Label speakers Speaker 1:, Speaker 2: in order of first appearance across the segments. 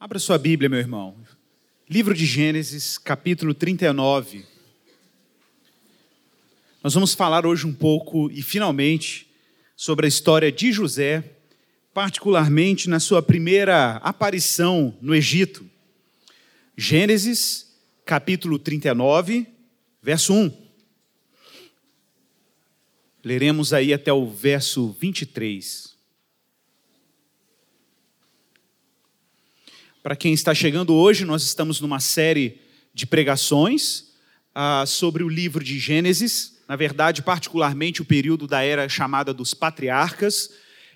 Speaker 1: Abra sua Bíblia, meu irmão. Livro de Gênesis, capítulo 39. Nós vamos falar hoje um pouco e finalmente sobre a história de José, particularmente na sua primeira aparição no Egito. Gênesis, capítulo 39, verso 1. Leremos aí até o verso 23. Para quem está chegando hoje, nós estamos numa série de pregações ah, sobre o livro de Gênesis, na verdade, particularmente o período da era chamada dos patriarcas.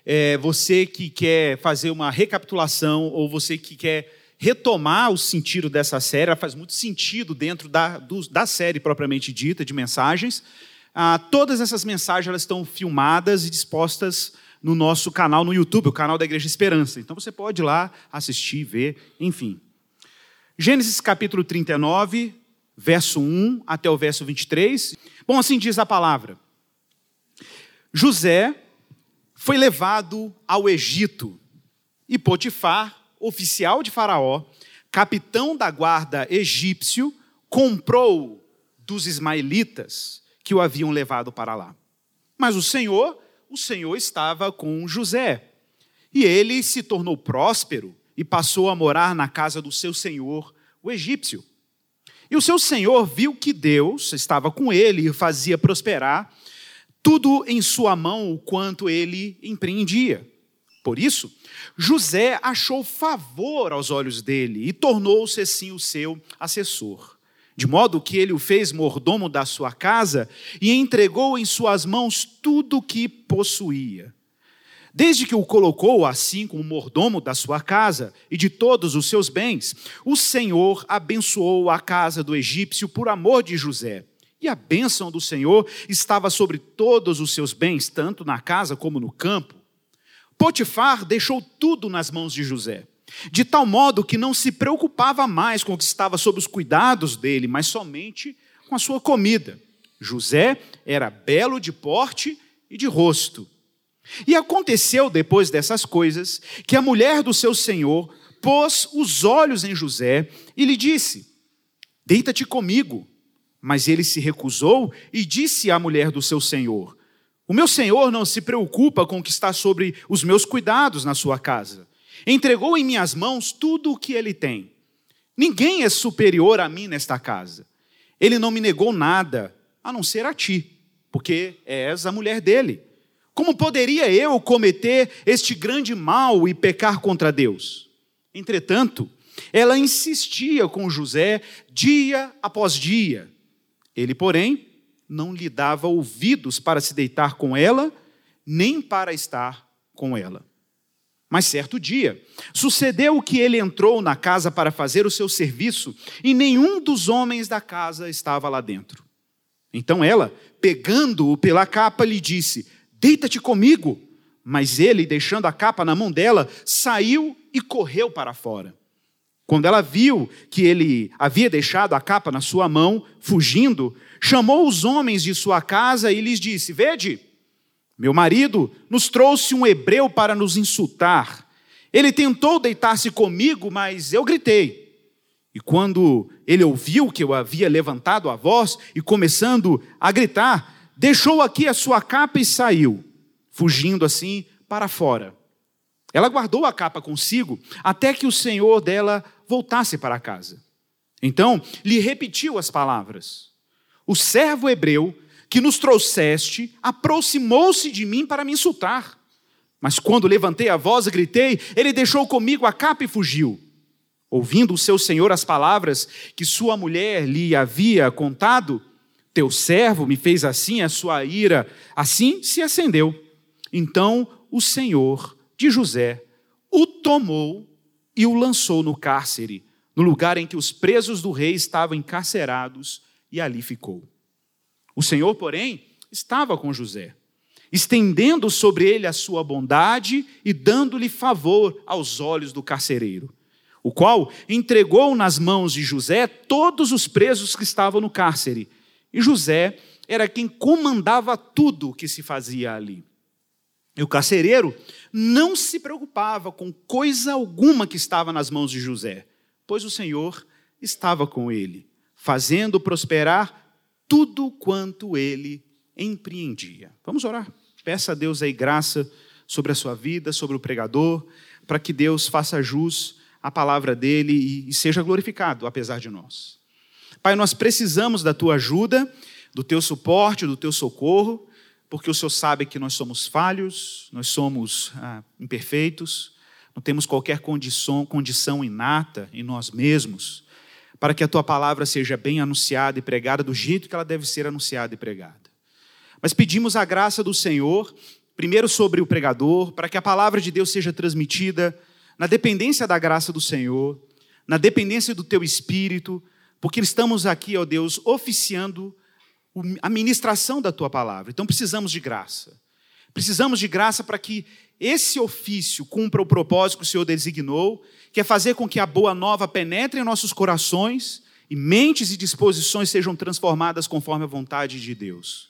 Speaker 1: É, você que quer fazer uma recapitulação ou você que quer retomar o sentido dessa série, ela faz muito sentido dentro da, do, da série propriamente dita de mensagens. Ah, todas essas mensagens elas estão filmadas e dispostas no nosso canal no YouTube, o canal da Igreja Esperança. Então você pode ir lá assistir, ver, enfim. Gênesis capítulo 39, verso 1 até o verso 23. Bom, assim diz a palavra. José foi levado ao Egito e Potifar, oficial de Faraó, capitão da guarda egípcio, comprou dos ismaelitas que o haviam levado para lá. Mas o Senhor o Senhor estava com José. E ele se tornou próspero e passou a morar na casa do seu senhor, o egípcio. E o seu senhor viu que Deus estava com ele e fazia prosperar tudo em sua mão o quanto ele empreendia. Por isso, José achou favor aos olhos dele e tornou-se assim o seu assessor de modo que ele o fez mordomo da sua casa e entregou em suas mãos tudo o que possuía. Desde que o colocou assim como mordomo da sua casa e de todos os seus bens, o Senhor abençoou a casa do egípcio por amor de José. E a bênção do Senhor estava sobre todos os seus bens, tanto na casa como no campo. Potifar deixou tudo nas mãos de José de tal modo que não se preocupava mais com o que estava sob os cuidados dele, mas somente com a sua comida. José era belo de porte e de rosto. E aconteceu depois dessas coisas que a mulher do seu senhor pôs os olhos em José e lhe disse: Deita-te comigo. Mas ele se recusou e disse à mulher do seu senhor: O meu senhor não se preocupa com o que está sobre os meus cuidados na sua casa entregou em minhas mãos tudo o que ele tem. Ninguém é superior a mim nesta casa. Ele não me negou nada, a não ser a ti, porque és a mulher dele. Como poderia eu cometer este grande mal e pecar contra Deus? Entretanto, ela insistia com José dia após dia. Ele, porém, não lhe dava ouvidos para se deitar com ela, nem para estar com ela. Mas certo dia, sucedeu que ele entrou na casa para fazer o seu serviço e nenhum dos homens da casa estava lá dentro. Então ela, pegando-o pela capa, lhe disse: Deita-te comigo. Mas ele, deixando a capa na mão dela, saiu e correu para fora. Quando ela viu que ele havia deixado a capa na sua mão, fugindo, chamou os homens de sua casa e lhes disse: Vede, meu marido nos trouxe um hebreu para nos insultar. Ele tentou deitar-se comigo, mas eu gritei. E quando ele ouviu que eu havia levantado a voz e começando a gritar, deixou aqui a sua capa e saiu, fugindo assim para fora. Ela guardou a capa consigo até que o senhor dela voltasse para casa. Então lhe repetiu as palavras: O servo hebreu que nos trouxeste aproximou-se de mim para me insultar. Mas quando levantei a voz e gritei, ele deixou comigo a capa e fugiu. Ouvindo o seu senhor as palavras que sua mulher lhe havia contado, teu servo me fez assim, a sua ira assim se acendeu. Então o senhor de José o tomou e o lançou no cárcere, no lugar em que os presos do rei estavam encarcerados, e ali ficou. O Senhor, porém, estava com José, estendendo sobre ele a sua bondade e dando-lhe favor aos olhos do carcereiro, o qual entregou nas mãos de José todos os presos que estavam no cárcere. E José era quem comandava tudo o que se fazia ali. E o carcereiro não se preocupava com coisa alguma que estava nas mãos de José, pois o Senhor estava com ele, fazendo prosperar tudo quanto ele empreendia. Vamos orar. Peça a Deus aí graça sobre a sua vida, sobre o pregador, para que Deus faça jus à palavra dele e seja glorificado, apesar de nós. Pai, nós precisamos da tua ajuda, do teu suporte, do teu socorro porque o Senhor sabe que nós somos falhos, nós somos ah, imperfeitos, não temos qualquer condição, condição inata em nós mesmos, para que a tua palavra seja bem anunciada e pregada do jeito que ela deve ser anunciada e pregada. Mas pedimos a graça do Senhor, primeiro sobre o pregador, para que a palavra de Deus seja transmitida na dependência da graça do Senhor, na dependência do teu espírito, porque estamos aqui, ó Deus, oficiando a ministração da tua palavra. Então precisamos de graça. Precisamos de graça para que esse ofício cumpra o propósito que o Senhor designou, que é fazer com que a boa nova penetre em nossos corações e mentes e disposições sejam transformadas conforme a vontade de Deus.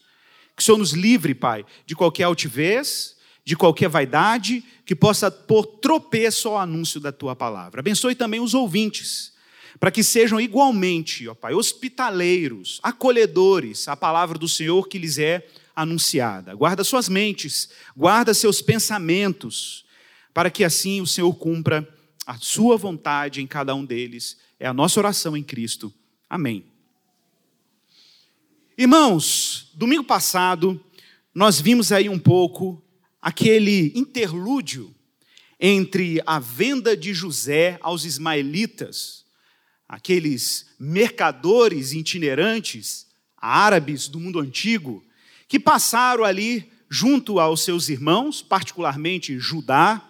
Speaker 1: Que o Senhor nos livre, Pai, de qualquer altivez, de qualquer vaidade, que possa pôr tropeço ao anúncio da tua palavra. Abençoe também os ouvintes para que sejam igualmente, ó Pai, hospitaleiros, acolhedores à palavra do Senhor que lhes é anunciada. Guarda suas mentes, guarda seus pensamentos, para que assim o Senhor cumpra a sua vontade em cada um deles. É a nossa oração em Cristo. Amém. Irmãos, domingo passado nós vimos aí um pouco aquele interlúdio entre a venda de José aos ismaelitas aqueles mercadores itinerantes árabes do mundo antigo, que passaram ali junto aos seus irmãos, particularmente Judá,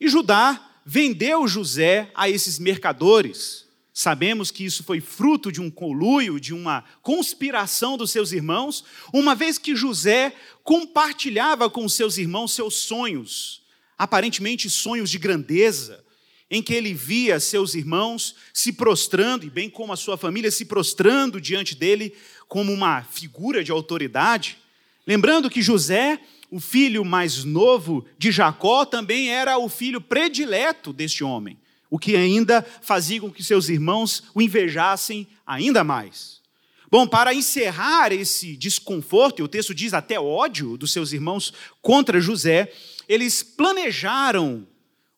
Speaker 1: e Judá vendeu José a esses mercadores. Sabemos que isso foi fruto de um conluio, de uma conspiração dos seus irmãos, uma vez que José compartilhava com seus irmãos seus sonhos, aparentemente sonhos de grandeza, em que ele via seus irmãos se prostrando, e bem como a sua família se prostrando diante dele como uma figura de autoridade. Lembrando que José, o filho mais novo de Jacó, também era o filho predileto deste homem, o que ainda fazia com que seus irmãos o invejassem ainda mais. Bom, para encerrar esse desconforto, e o texto diz até ódio dos seus irmãos contra José, eles planejaram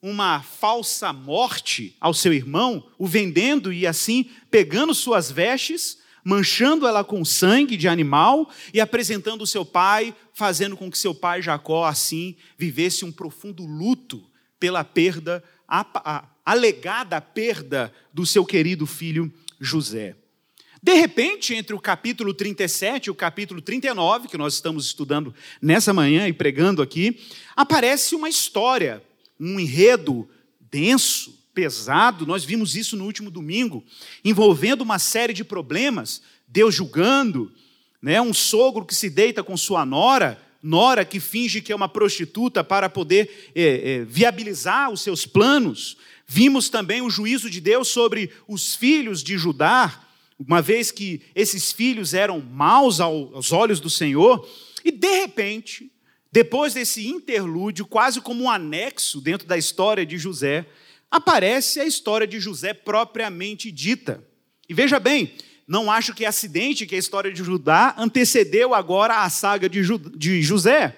Speaker 1: uma falsa morte ao seu irmão, o vendendo e assim pegando suas vestes, manchando ela com sangue de animal e apresentando o seu pai, fazendo com que seu pai Jacó assim vivesse um profundo luto pela perda, a, a, alegada perda do seu querido filho José. De repente, entre o capítulo 37 e o capítulo 39, que nós estamos estudando nessa manhã e pregando aqui, aparece uma história um enredo denso, pesado, nós vimos isso no último domingo, envolvendo uma série de problemas, Deus julgando, né, um sogro que se deita com sua nora, nora que finge que é uma prostituta para poder é, é, viabilizar os seus planos. Vimos também o juízo de Deus sobre os filhos de Judá, uma vez que esses filhos eram maus aos olhos do Senhor, e de repente, depois desse interlúdio, quase como um anexo dentro da história de José, aparece a história de José propriamente dita. E veja bem, não acho que é acidente que a história de Judá antecedeu agora a saga de, de José.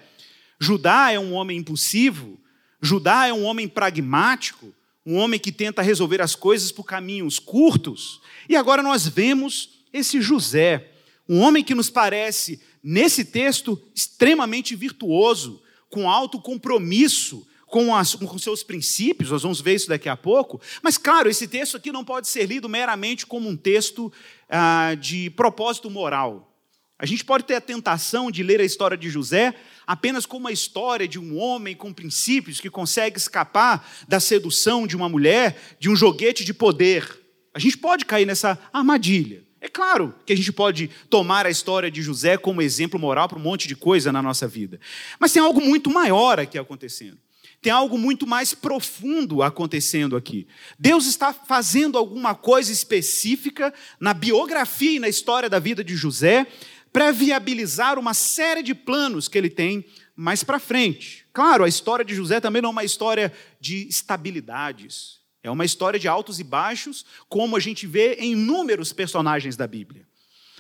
Speaker 1: Judá é um homem impulsivo, Judá é um homem pragmático, um homem que tenta resolver as coisas por caminhos curtos. E agora nós vemos esse José, um homem que nos parece nesse texto extremamente virtuoso, com alto compromisso com, as, com seus princípios, nós vamos ver isso daqui a pouco. Mas, claro, esse texto aqui não pode ser lido meramente como um texto ah, de propósito moral. A gente pode ter a tentação de ler a história de José apenas como a história de um homem com princípios que consegue escapar da sedução de uma mulher, de um joguete de poder. A gente pode cair nessa armadilha. É claro que a gente pode tomar a história de José como exemplo moral para um monte de coisa na nossa vida. Mas tem algo muito maior aqui acontecendo. Tem algo muito mais profundo acontecendo aqui. Deus está fazendo alguma coisa específica na biografia e na história da vida de José para viabilizar uma série de planos que ele tem mais para frente. Claro, a história de José também não é uma história de estabilidades. É uma história de altos e baixos, como a gente vê em inúmeros personagens da Bíblia.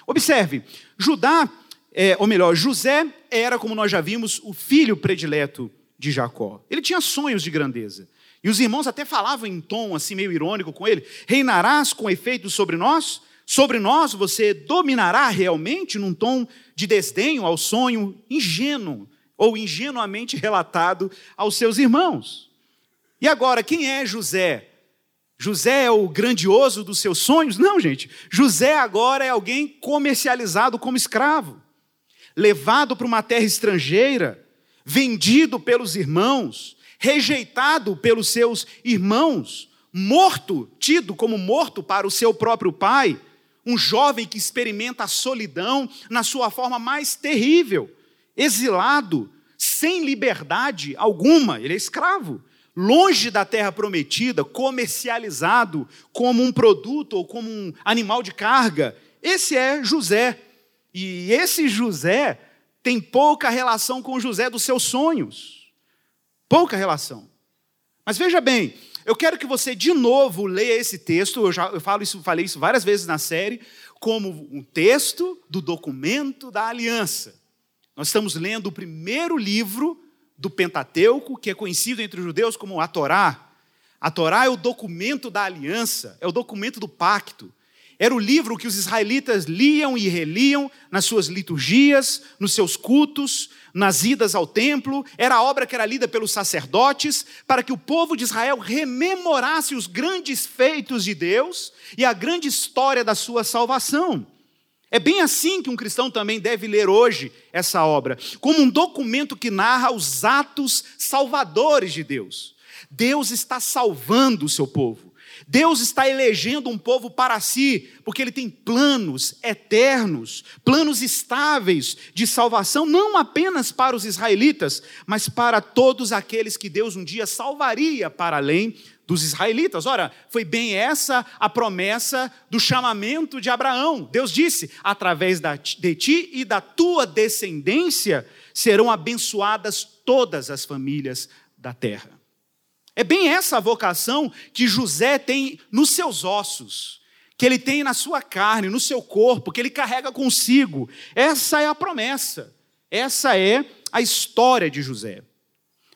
Speaker 1: Observe, Judá, é, ou melhor, José era, como nós já vimos, o filho predileto de Jacó. Ele tinha sonhos de grandeza. E os irmãos até falavam em tom assim meio irônico com ele: reinarás com efeito sobre nós? Sobre nós você dominará realmente num tom de desdenho ao sonho ingênuo ou ingenuamente relatado aos seus irmãos. E agora, quem é José? José é o grandioso dos seus sonhos? Não, gente. José agora é alguém comercializado como escravo, levado para uma terra estrangeira, vendido pelos irmãos, rejeitado pelos seus irmãos, morto, tido como morto para o seu próprio pai, um jovem que experimenta a solidão na sua forma mais terrível, exilado, sem liberdade alguma, ele é escravo, longe da terra prometida, comercializado como um produto ou como um animal de carga. Esse é José. E esse José tem pouca relação com José dos seus sonhos. Pouca relação. Mas veja bem, eu quero que você de novo leia esse texto, eu já eu falo isso, falei isso várias vezes na série, como um texto do documento da aliança. Nós estamos lendo o primeiro livro do Pentateuco, que é conhecido entre os judeus como a Torá. A Torá é o documento da aliança, é o documento do pacto. Era o livro que os israelitas liam e reliam nas suas liturgias, nos seus cultos, nas idas ao templo, era a obra que era lida pelos sacerdotes, para que o povo de Israel rememorasse os grandes feitos de Deus e a grande história da sua salvação. É bem assim que um cristão também deve ler hoje essa obra, como um documento que narra os atos salvadores de Deus. Deus está salvando o seu povo. Deus está elegendo um povo para si, porque Ele tem planos eternos, planos estáveis de salvação, não apenas para os israelitas, mas para todos aqueles que Deus um dia salvaria para além dos israelitas. Ora, foi bem essa a promessa do chamamento de Abraão. Deus disse: através de ti e da tua descendência serão abençoadas todas as famílias da terra. É bem essa a vocação que José tem nos seus ossos, que ele tem na sua carne, no seu corpo, que ele carrega consigo. Essa é a promessa. Essa é a história de José.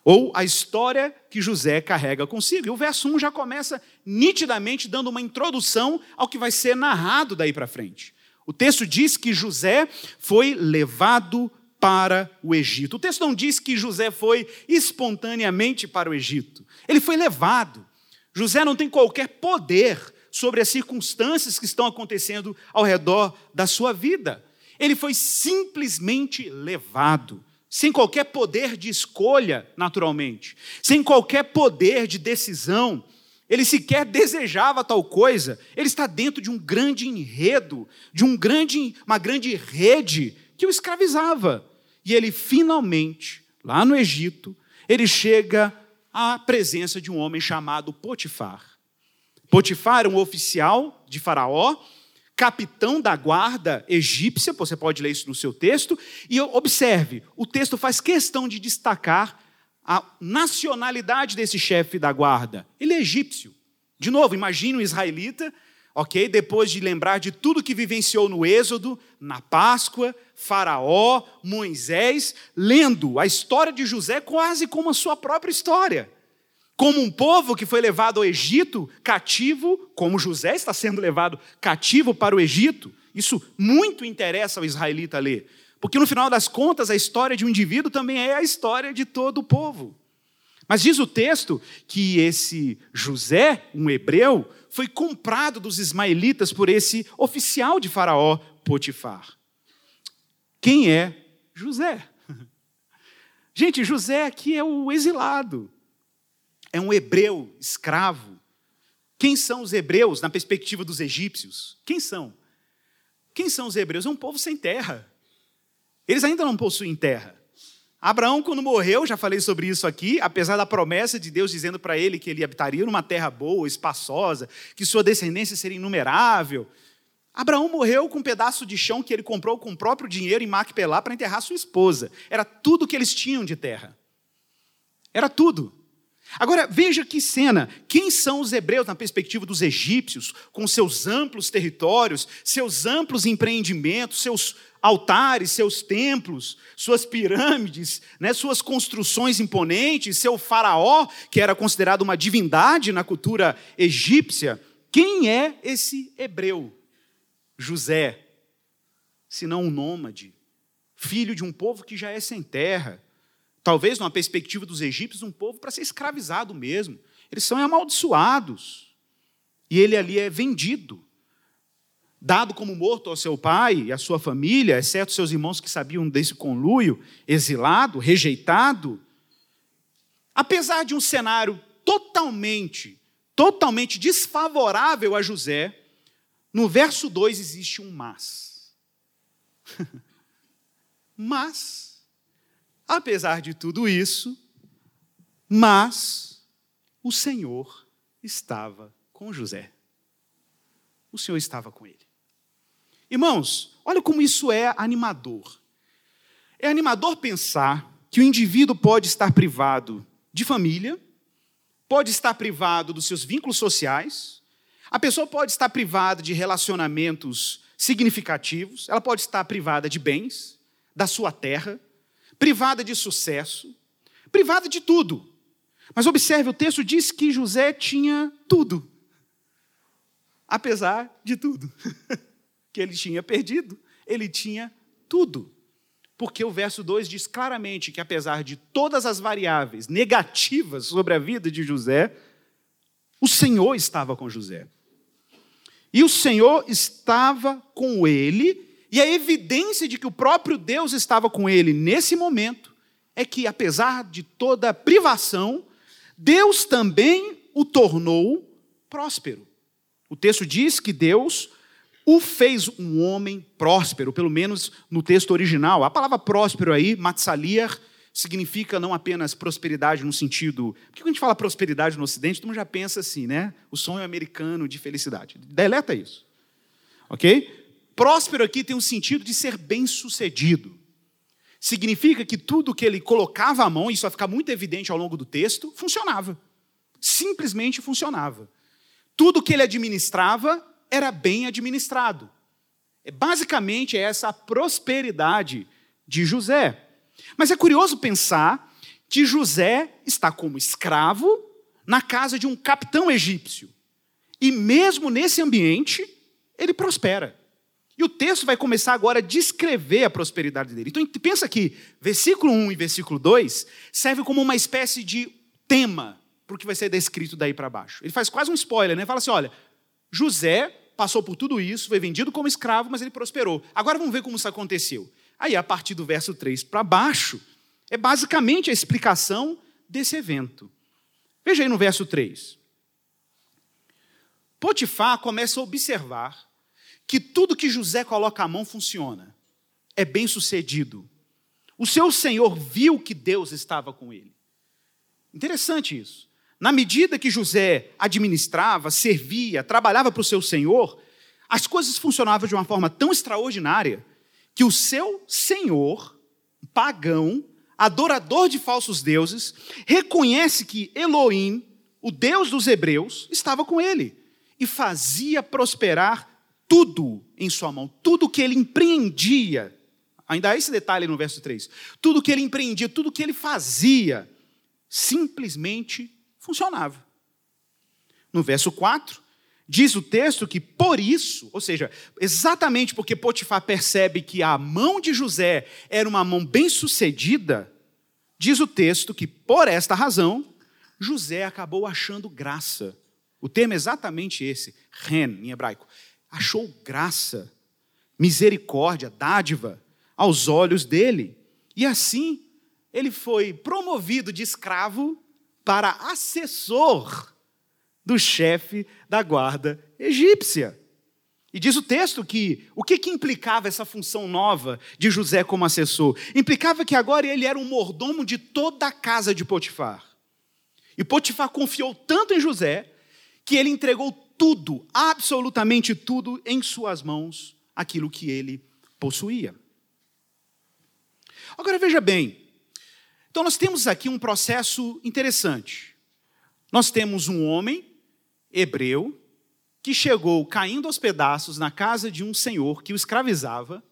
Speaker 1: Ou a história que José carrega consigo. E o verso 1 já começa nitidamente dando uma introdução ao que vai ser narrado daí para frente. O texto diz que José foi levado para o Egito. O texto não diz que José foi espontaneamente para o Egito. Ele foi levado. José não tem qualquer poder sobre as circunstâncias que estão acontecendo ao redor da sua vida. Ele foi simplesmente levado, sem qualquer poder de escolha, naturalmente, sem qualquer poder de decisão. Ele sequer desejava tal coisa. Ele está dentro de um grande enredo, de um grande, uma grande rede que o escravizava. E ele finalmente, lá no Egito, ele chega à presença de um homem chamado Potifar. Potifar era um oficial de Faraó, capitão da guarda egípcia, você pode ler isso no seu texto, e observe, o texto faz questão de destacar a nacionalidade desse chefe da guarda. Ele é egípcio. De novo, imagine um israelita ok? Depois de lembrar de tudo que vivenciou no Êxodo, na Páscoa, Faraó, Moisés, lendo a história de José quase como a sua própria história. Como um povo que foi levado ao Egito cativo, como José está sendo levado cativo para o Egito. Isso muito interessa ao israelita ler. Porque no final das contas, a história de um indivíduo também é a história de todo o povo. Mas diz o texto que esse José, um hebreu, foi comprado dos ismaelitas por esse oficial de Faraó, Potifar. Quem é José? Gente, José aqui é o exilado, é um hebreu escravo. Quem são os hebreus na perspectiva dos egípcios? Quem são? Quem são os hebreus? É um povo sem terra. Eles ainda não possuem terra. Abraão, quando morreu, já falei sobre isso aqui, apesar da promessa de Deus dizendo para ele que ele habitaria numa terra boa, espaçosa, que sua descendência seria inumerável, Abraão morreu com um pedaço de chão que ele comprou com o próprio dinheiro em Macpelá para enterrar sua esposa. Era tudo que eles tinham de terra. Era tudo. Agora, veja que cena. Quem são os hebreus na perspectiva dos egípcios, com seus amplos territórios, seus amplos empreendimentos, seus altares, seus templos, suas pirâmides, né, suas construções imponentes, seu faraó, que era considerado uma divindade na cultura egípcia? Quem é esse hebreu? José, se não um nômade, filho de um povo que já é sem terra, talvez numa perspectiva dos egípcios, um povo para ser escravizado mesmo. Eles são amaldiçoados. E ele ali é vendido, dado como morto ao seu pai e à sua família, exceto seus irmãos que sabiam desse conluio, exilado, rejeitado. Apesar de um cenário totalmente, totalmente desfavorável a José, no verso 2 existe um mas. mas Apesar de tudo isso, mas o Senhor estava com José. O Senhor estava com ele. Irmãos, olha como isso é animador. É animador pensar que o indivíduo pode estar privado de família, pode estar privado dos seus vínculos sociais, a pessoa pode estar privada de relacionamentos significativos, ela pode estar privada de bens, da sua terra, privada de sucesso, privada de tudo. Mas observe, o texto diz que José tinha tudo, apesar de tudo que ele tinha perdido, ele tinha tudo. Porque o verso 2 diz claramente que, apesar de todas as variáveis negativas sobre a vida de José, o Senhor estava com José. E o Senhor estava com ele e a evidência de que o próprio Deus estava com ele nesse momento é que, apesar de toda a privação, Deus também o tornou próspero. O texto diz que Deus o fez um homem próspero, pelo menos no texto original. A palavra próspero aí, matzaliar, significa não apenas prosperidade no sentido. Porque quando a gente fala prosperidade no Ocidente, todo mundo já pensa assim, né? O sonho americano de felicidade. Deleta isso. Ok? Próspero aqui tem um sentido de ser bem-sucedido. Significa que tudo que ele colocava à mão, isso vai ficar muito evidente ao longo do texto, funcionava. Simplesmente funcionava. Tudo que ele administrava era bem administrado. É basicamente essa a prosperidade de José. Mas é curioso pensar que José está como escravo na casa de um capitão egípcio. E mesmo nesse ambiente, ele prospera. E o texto vai começar agora a descrever a prosperidade dele. Então pensa que versículo 1 e versículo 2 servem como uma espécie de tema para o que vai ser descrito daí para baixo. Ele faz quase um spoiler, né? Fala assim: olha, José passou por tudo isso, foi vendido como escravo, mas ele prosperou. Agora vamos ver como isso aconteceu. Aí, a partir do verso 3 para baixo, é basicamente a explicação desse evento. Veja aí no verso 3. Potifar começa a observar que tudo que José coloca a mão funciona, é bem sucedido. O seu senhor viu que Deus estava com ele. Interessante isso. Na medida que José administrava, servia, trabalhava para o seu senhor, as coisas funcionavam de uma forma tão extraordinária que o seu senhor, pagão, adorador de falsos deuses, reconhece que Elohim, o Deus dos hebreus, estava com ele e fazia prosperar tudo em sua mão, tudo que ele empreendia, ainda há esse detalhe no verso 3, tudo que ele empreendia, tudo que ele fazia, simplesmente funcionava. No verso 4, diz o texto que por isso, ou seja, exatamente porque Potifar percebe que a mão de José era uma mão bem-sucedida, diz o texto que por esta razão, José acabou achando graça. O termo é exatamente esse, ren, em hebraico achou graça, misericórdia, dádiva aos olhos dele. E assim, ele foi promovido de escravo para assessor do chefe da guarda egípcia. E diz o texto que o que, que implicava essa função nova de José como assessor? Implicava que agora ele era um mordomo de toda a casa de Potifar. E Potifar confiou tanto em José que ele entregou tudo, absolutamente tudo, em suas mãos, aquilo que ele possuía. Agora veja bem, então nós temos aqui um processo interessante. Nós temos um homem hebreu que chegou caindo aos pedaços na casa de um senhor que o escravizava,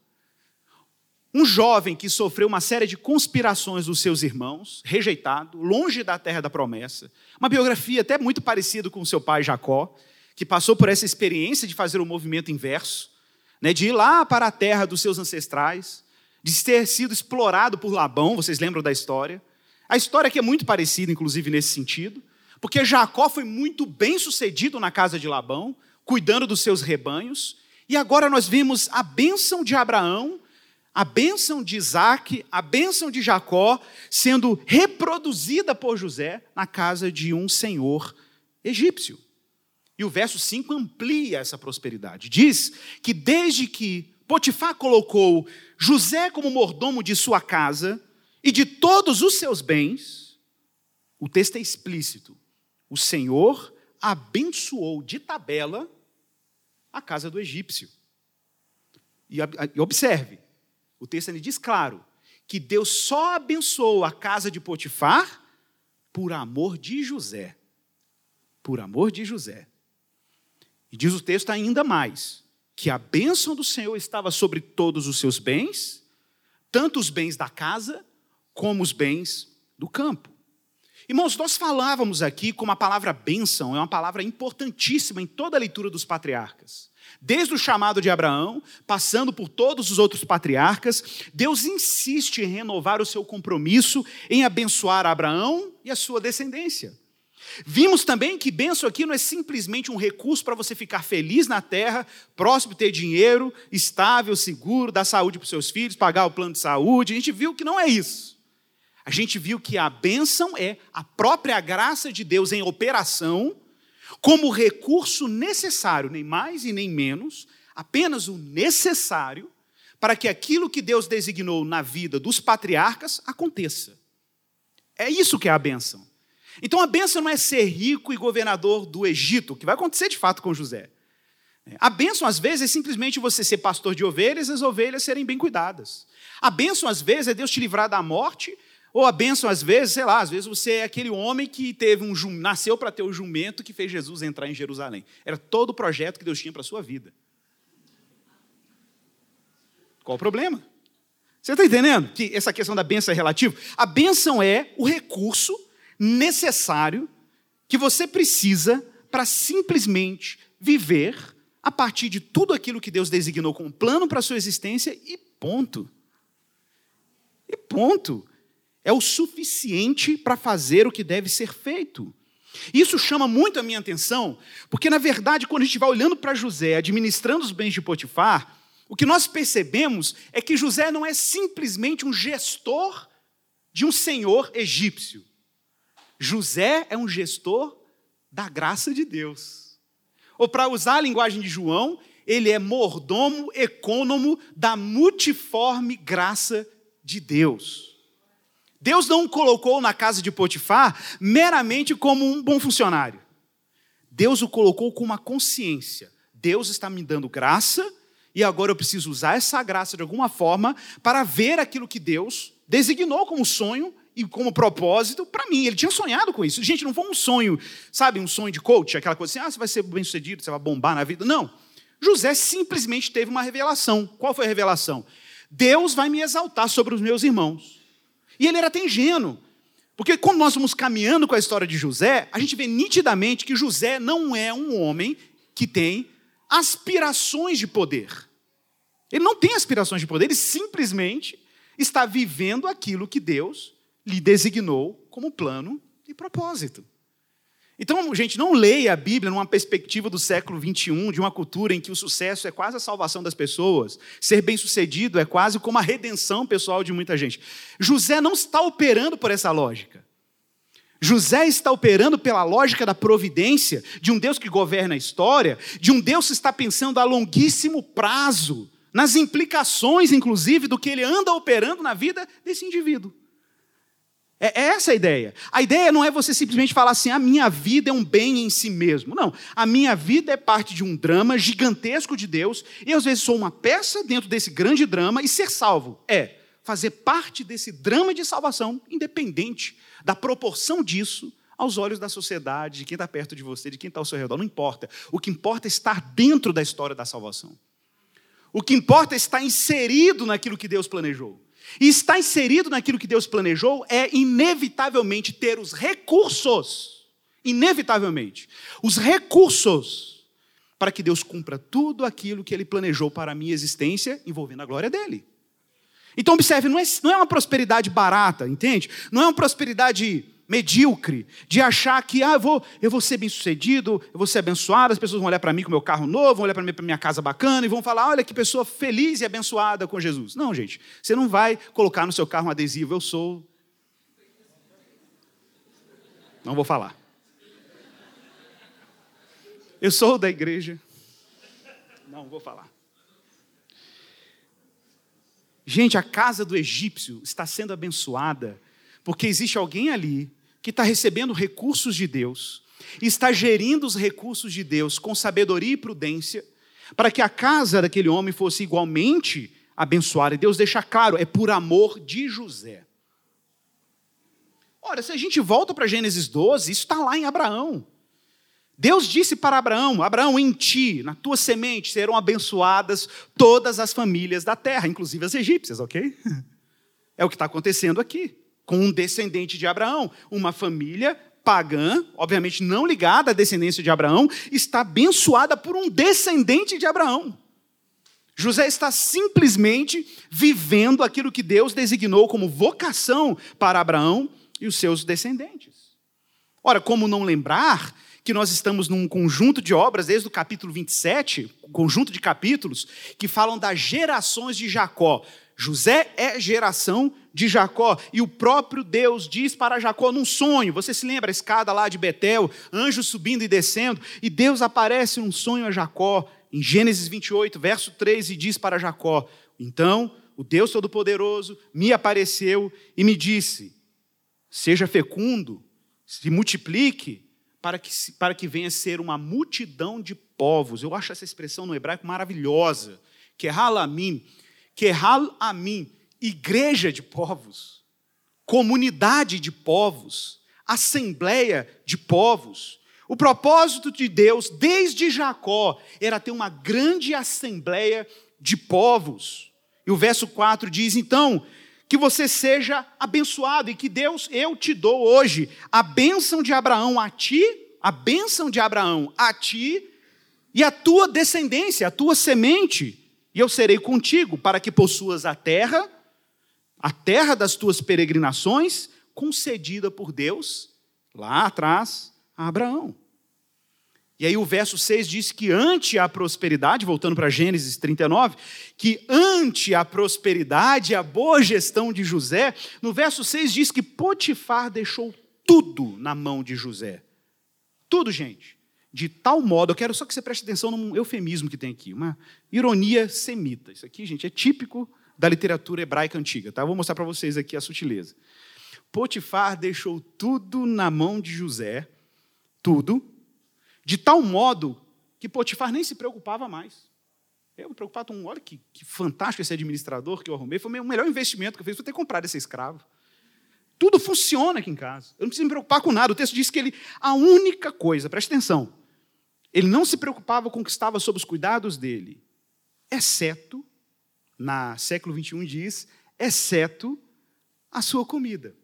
Speaker 1: um jovem que sofreu uma série de conspirações dos seus irmãos, rejeitado, longe da terra da promessa, uma biografia até muito parecida com seu pai Jacó, que passou por essa experiência de fazer o movimento inverso, né, de ir lá para a terra dos seus ancestrais, de ter sido explorado por Labão, vocês lembram da história? A história aqui é muito parecida, inclusive, nesse sentido, porque Jacó foi muito bem sucedido na casa de Labão, cuidando dos seus rebanhos, e agora nós vemos a bênção de Abraão, a bênção de Isaac, a bênção de Jacó sendo reproduzida por José na casa de um senhor egípcio. E o verso 5 amplia essa prosperidade. Diz que desde que Potifar colocou José como mordomo de sua casa e de todos os seus bens, o texto é explícito. O Senhor abençoou de tabela a casa do egípcio. E, observe, o texto ele diz claro que Deus só abençoou a casa de Potifar por amor de José. Por amor de José. E diz o texto ainda mais: que a bênção do Senhor estava sobre todos os seus bens, tanto os bens da casa como os bens do campo. Irmãos, nós falávamos aqui como a palavra bênção é uma palavra importantíssima em toda a leitura dos patriarcas. Desde o chamado de Abraão, passando por todos os outros patriarcas, Deus insiste em renovar o seu compromisso em abençoar Abraão e a sua descendência. Vimos também que bênção aqui não é simplesmente um recurso para você ficar feliz na terra, próximo, ter dinheiro, estável, seguro, dar saúde para os seus filhos, pagar o plano de saúde. A gente viu que não é isso. A gente viu que a bênção é a própria graça de Deus em operação, como recurso necessário, nem mais e nem menos, apenas o necessário para que aquilo que Deus designou na vida dos patriarcas aconteça. É isso que é a bênção. Então a bênção não é ser rico e governador do Egito, que vai acontecer de fato com José. A bênção, às vezes, é simplesmente você ser pastor de ovelhas e as ovelhas serem bem cuidadas. A bênção, às vezes, é Deus te livrar da morte ou a bênção, às vezes, sei lá, às vezes você é aquele homem que teve um nasceu para ter o jumento que fez Jesus entrar em Jerusalém. Era todo o projeto que Deus tinha para a sua vida. Qual o problema? Você está entendendo que essa questão da bênção é relativa? A bênção é o recurso necessário que você precisa para simplesmente viver a partir de tudo aquilo que Deus designou como plano para a sua existência e ponto. E ponto é o suficiente para fazer o que deve ser feito. Isso chama muito a minha atenção, porque na verdade, quando a gente vai olhando para José, administrando os bens de Potifar, o que nós percebemos é que José não é simplesmente um gestor de um senhor egípcio. José é um gestor da graça de Deus. Ou para usar a linguagem de João, ele é mordomo ecônomo da multiforme graça de Deus. Deus não o colocou na casa de Potifar meramente como um bom funcionário. Deus o colocou com uma consciência. Deus está me dando graça e agora eu preciso usar essa graça de alguma forma para ver aquilo que Deus designou como sonho e como propósito para mim. Ele tinha sonhado com isso. Gente, não foi um sonho, sabe, um sonho de coach, aquela coisa assim, ah, você vai ser bem sucedido, você vai bombar na vida. Não. José simplesmente teve uma revelação. Qual foi a revelação? Deus vai me exaltar sobre os meus irmãos. E ele era até ingênuo. Porque quando nós vamos caminhando com a história de José, a gente vê nitidamente que José não é um homem que tem aspirações de poder. Ele não tem aspirações de poder, ele simplesmente está vivendo aquilo que Deus lhe designou como plano e propósito. Então, gente, não leia a Bíblia numa perspectiva do século 21, de uma cultura em que o sucesso é quase a salvação das pessoas, ser bem-sucedido é quase como a redenção pessoal de muita gente. José não está operando por essa lógica. José está operando pela lógica da providência, de um Deus que governa a história, de um Deus que está pensando a longuíssimo prazo, nas implicações, inclusive, do que ele anda operando na vida desse indivíduo. É, é essa a ideia. A ideia não é você simplesmente falar assim: a minha vida é um bem em si mesmo. Não. A minha vida é parte de um drama gigantesco de Deus, e às vezes sou uma peça dentro desse grande drama, e ser salvo é fazer parte desse drama de salvação, independente da proporção disso aos olhos da sociedade, de quem está perto de você, de quem está ao seu redor. Não importa. O que importa é estar dentro da história da salvação. O que importa é estar inserido naquilo que Deus planejou. E estar inserido naquilo que Deus planejou é inevitavelmente ter os recursos, inevitavelmente, os recursos para que Deus cumpra tudo aquilo que Ele planejou para a minha existência, envolvendo a glória dele. Então, observe, não é, não é uma prosperidade barata, entende? Não é uma prosperidade medíocre, de achar que ah, eu, vou, eu vou ser bem sucedido, eu vou ser abençoado, as pessoas vão olhar para mim com meu carro novo, vão olhar para mim para minha casa bacana e vão falar: olha que pessoa feliz e abençoada com Jesus. Não, gente, você não vai colocar no seu carro um adesivo, eu sou. Não vou falar. Eu sou da igreja. Não vou falar. Gente, a casa do egípcio está sendo abençoada porque existe alguém ali que está recebendo recursos de Deus, está gerindo os recursos de Deus com sabedoria e prudência, para que a casa daquele homem fosse igualmente abençoada. E Deus deixa claro, é por amor de José. Ora, se a gente volta para Gênesis 12, isso está lá em Abraão. Deus disse para Abraão: Abraão, em ti, na tua semente, serão abençoadas todas as famílias da terra, inclusive as egípcias, ok? É o que está acontecendo aqui com um descendente de Abraão, uma família pagã, obviamente não ligada à descendência de Abraão, está abençoada por um descendente de Abraão. José está simplesmente vivendo aquilo que Deus designou como vocação para Abraão e os seus descendentes. Ora, como não lembrar que nós estamos num conjunto de obras, desde o capítulo 27, um conjunto de capítulos, que falam das gerações de Jacó. José é geração de Jacó, e o próprio Deus diz para Jacó num sonho. Você se lembra a escada lá de Betel, anjos subindo e descendo, e Deus aparece num sonho a Jacó, em Gênesis 28, verso 3, e diz para Jacó: Então o Deus Todo-Poderoso me apareceu e me disse: Seja fecundo, se multiplique, para que, para que venha ser uma multidão de povos. Eu acho essa expressão no hebraico maravilhosa, que é halamim Kerral Amim, igreja de povos, comunidade de povos, assembleia de povos. O propósito de Deus, desde Jacó, era ter uma grande assembleia de povos. E o verso 4 diz: então, que você seja abençoado e que Deus, eu te dou hoje a bênção de Abraão a ti, a bênção de Abraão a ti e a tua descendência, a tua semente e eu serei contigo para que possuas a terra, a terra das tuas peregrinações, concedida por Deus lá atrás a Abraão. E aí o verso 6 diz que ante a prosperidade, voltando para Gênesis 39, que ante a prosperidade, a boa gestão de José, no verso 6 diz que Potifar deixou tudo na mão de José. Tudo, gente de tal modo, eu quero só que você preste atenção num eufemismo que tem aqui, uma ironia semita. Isso aqui, gente, é típico da literatura hebraica antiga, tá? vou mostrar para vocês aqui a sutileza. Potifar deixou tudo na mão de José, tudo, de tal modo que Potifar nem se preocupava mais. Eu me preocupava, então, olha que, que fantástico esse administrador que eu arrumei, foi o melhor investimento que eu fiz, foi ter comprado esse escravo. Tudo funciona aqui em casa. Eu não preciso me preocupar com nada. O texto diz que ele, a única coisa, preste atenção, ele não se preocupava com o que estava sob os cuidados dele, exceto, na século 21 diz, exceto a sua comida.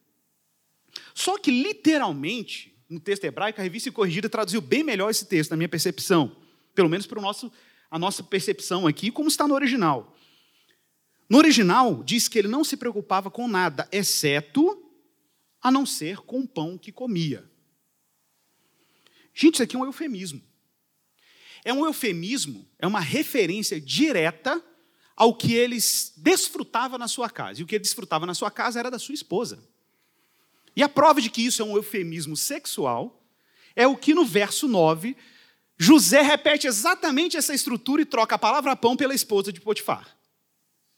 Speaker 1: Só que, literalmente, no texto hebraico, a revista corrigida traduziu bem melhor esse texto, na minha percepção. Pelo menos para o nosso, a nossa percepção aqui, como está no original. No original, diz que ele não se preocupava com nada, exceto a não ser com o pão que comia. Gente, isso aqui é um eufemismo. É um eufemismo, é uma referência direta ao que ele desfrutava na sua casa. E o que ele desfrutava na sua casa era da sua esposa. E a prova de que isso é um eufemismo sexual é o que no verso 9, José repete exatamente essa estrutura e troca a palavra pão pela esposa de Potifar.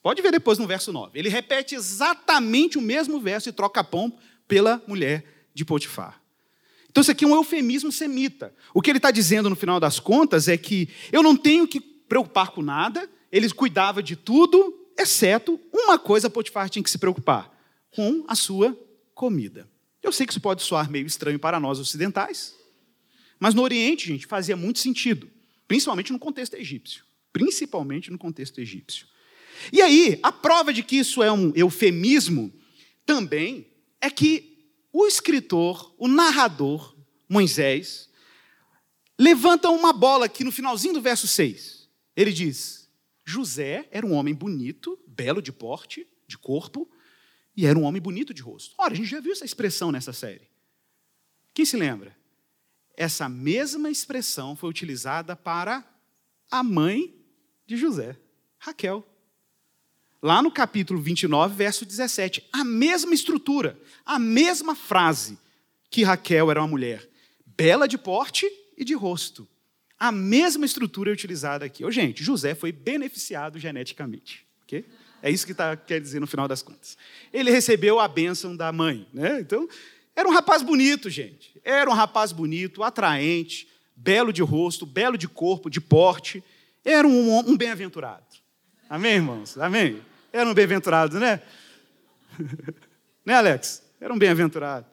Speaker 1: Pode ver depois no verso 9. Ele repete exatamente o mesmo verso e troca pão pela mulher de Potifar. Então, isso aqui é um eufemismo semita. O que ele está dizendo no final das contas é que eu não tenho que preocupar com nada, ele cuidava de tudo, exceto uma coisa Potifar tinha que se preocupar: com a sua comida. Eu sei que isso pode soar meio estranho para nós ocidentais, mas no Oriente, gente, fazia muito sentido, principalmente no contexto egípcio. Principalmente no contexto egípcio. E aí, a prova de que isso é um eufemismo também é que o escritor, o narrador, Moisés, levanta uma bola aqui no finalzinho do verso 6. Ele diz: José era um homem bonito, belo de porte, de corpo, e era um homem bonito de rosto. Ora, a gente já viu essa expressão nessa série. Quem se lembra? Essa mesma expressão foi utilizada para a mãe de José, Raquel. Lá no capítulo 29, verso 17, a mesma estrutura, a mesma frase que Raquel era uma mulher bela de porte e de rosto. A mesma estrutura é utilizada aqui. Ô, gente, José foi beneficiado geneticamente. Okay? É isso que tá, quer dizer no final das contas. Ele recebeu a bênção da mãe. Né? Então, era um rapaz bonito, gente. Era um rapaz bonito, atraente, belo de rosto, belo de corpo, de porte. Era um, um bem-aventurado. Amém, irmãos? Amém? Era um bem-aventurado, né? né, Alex? Era um bem-aventurado.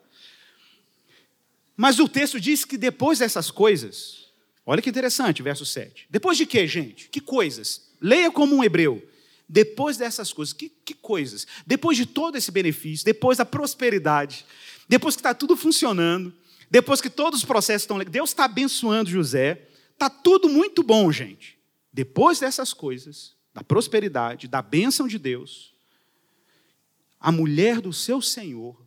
Speaker 1: Mas o texto diz que depois dessas coisas, olha que interessante, verso 7. Depois de quê, gente? Que coisas? Leia como um hebreu. Depois dessas coisas, que, que coisas? Depois de todo esse benefício, depois da prosperidade, depois que está tudo funcionando, depois que todos os processos estão. Deus está abençoando José, está tudo muito bom, gente. Depois dessas coisas, da prosperidade, da bênção de Deus, a mulher do seu senhor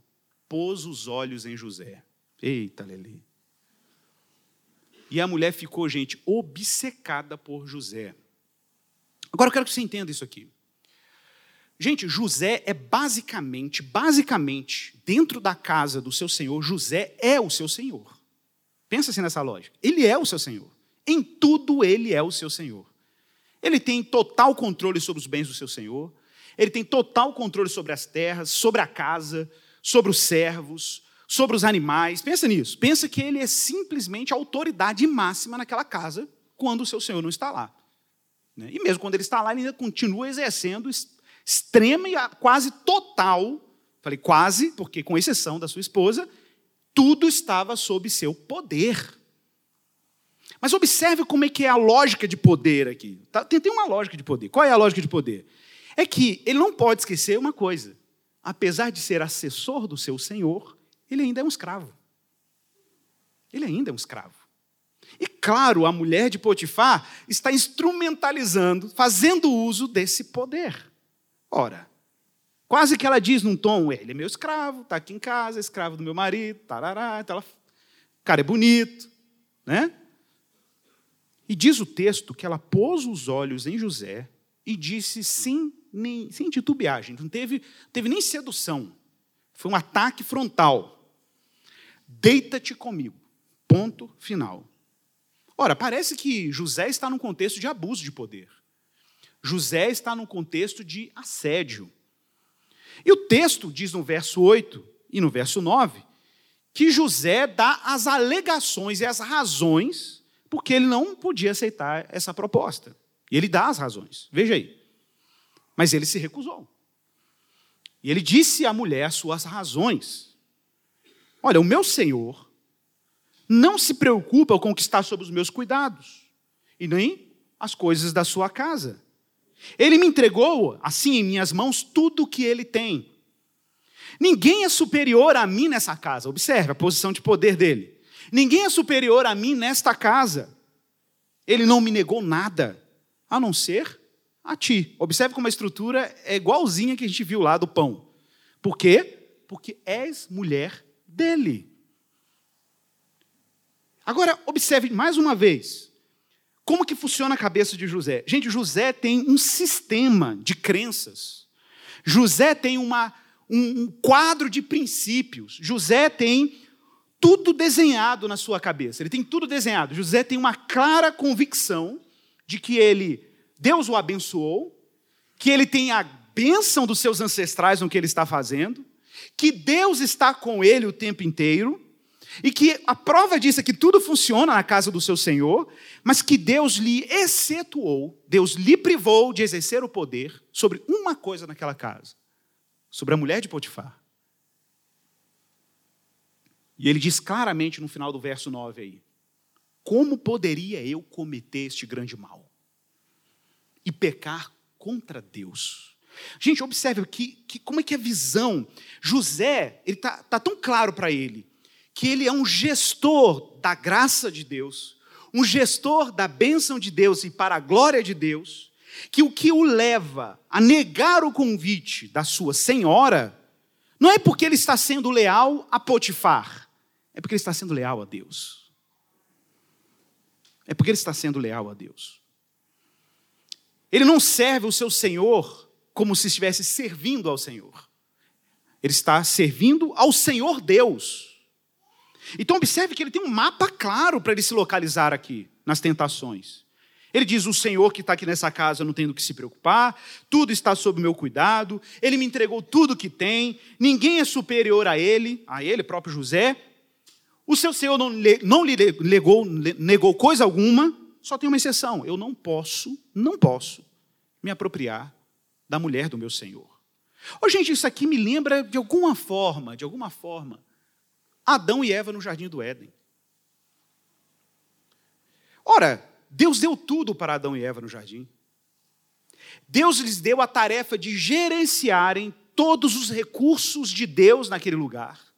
Speaker 1: pôs os olhos em José. Eita, Lele. E a mulher ficou, gente, obcecada por José. Agora eu quero que você entenda isso aqui. Gente, José é basicamente, basicamente, dentro da casa do seu senhor, José é o seu senhor. Pensa assim nessa lógica. Ele é o seu senhor. Em tudo ele é o seu senhor. Ele tem total controle sobre os bens do seu senhor. Ele tem total controle sobre as terras, sobre a casa, sobre os servos, sobre os animais. Pensa nisso. Pensa que ele é simplesmente a autoridade máxima naquela casa quando o seu senhor não está lá. Né? E mesmo quando ele está lá, ele ainda continua exercendo extrema e quase total, falei quase, porque com exceção da sua esposa, tudo estava sob seu poder. Mas observe como é que é a lógica de poder aqui. Tá, tem, tem uma lógica de poder. Qual é a lógica de poder? É que ele não pode esquecer uma coisa. Apesar de ser assessor do seu senhor, ele ainda é um escravo. Ele ainda é um escravo. E claro, a mulher de Potifar está instrumentalizando, fazendo uso desse poder. Ora, quase que ela diz num tom: ele é meu escravo, está aqui em casa, escravo do meu marido, tarará. Então ela, o cara é bonito, né? E diz o texto que ela pôs os olhos em José e disse sem, nem, sem titubeagem, não teve, teve nem sedução, foi um ataque frontal. Deita-te comigo. Ponto final. Ora, parece que José está num contexto de abuso de poder. José está num contexto de assédio. E o texto diz no verso 8 e no verso 9 que José dá as alegações e as razões porque ele não podia aceitar essa proposta. E ele dá as razões. Veja aí. Mas ele se recusou. E ele disse à mulher suas razões. Olha, o meu senhor não se preocupa com o que está sob os meus cuidados, e nem as coisas da sua casa. Ele me entregou, assim em minhas mãos, tudo o que ele tem. Ninguém é superior a mim nessa casa. Observe a posição de poder dele. Ninguém é superior a mim nesta casa. Ele não me negou nada, a não ser a ti. Observe como a estrutura é igualzinha que a gente viu lá do pão. Por quê? Porque és mulher dele. Agora, observe mais uma vez. Como que funciona a cabeça de José? Gente, José tem um sistema de crenças. José tem uma, um quadro de princípios. José tem tudo desenhado na sua cabeça. Ele tem tudo desenhado. José tem uma clara convicção de que ele, Deus o abençoou, que ele tem a bênção dos seus ancestrais no que ele está fazendo, que Deus está com ele o tempo inteiro, e que a prova disso é que tudo funciona na casa do seu Senhor, mas que Deus lhe excetuou, Deus lhe privou de exercer o poder sobre uma coisa naquela casa, sobre a mulher de Potifar. E ele diz claramente no final do verso 9 aí: Como poderia eu cometer este grande mal e pecar contra Deus? Gente, observe que, que como é que a visão. José, ele está tá tão claro para ele que ele é um gestor da graça de Deus, um gestor da bênção de Deus e para a glória de Deus, que o que o leva a negar o convite da sua senhora não é porque ele está sendo leal a Potifar, é porque ele está sendo leal a Deus. É porque ele está sendo leal a Deus. Ele não serve o seu Senhor como se estivesse servindo ao Senhor. Ele está servindo ao Senhor Deus. Então, observe que ele tem um mapa claro para ele se localizar aqui, nas tentações. Ele diz: O Senhor que está aqui nessa casa não tem do que se preocupar, tudo está sob meu cuidado, ele me entregou tudo que tem, ninguém é superior a ele, a ele, próprio José. O seu Senhor não, não lhe negou, negou coisa alguma, só tem uma exceção: eu não posso, não posso me apropriar da mulher do meu Senhor. Ô, gente, isso aqui me lembra de alguma forma, de alguma forma, Adão e Eva no jardim do Éden. Ora, Deus deu tudo para Adão e Eva no jardim. Deus lhes deu a tarefa de gerenciarem todos os recursos de Deus naquele lugar.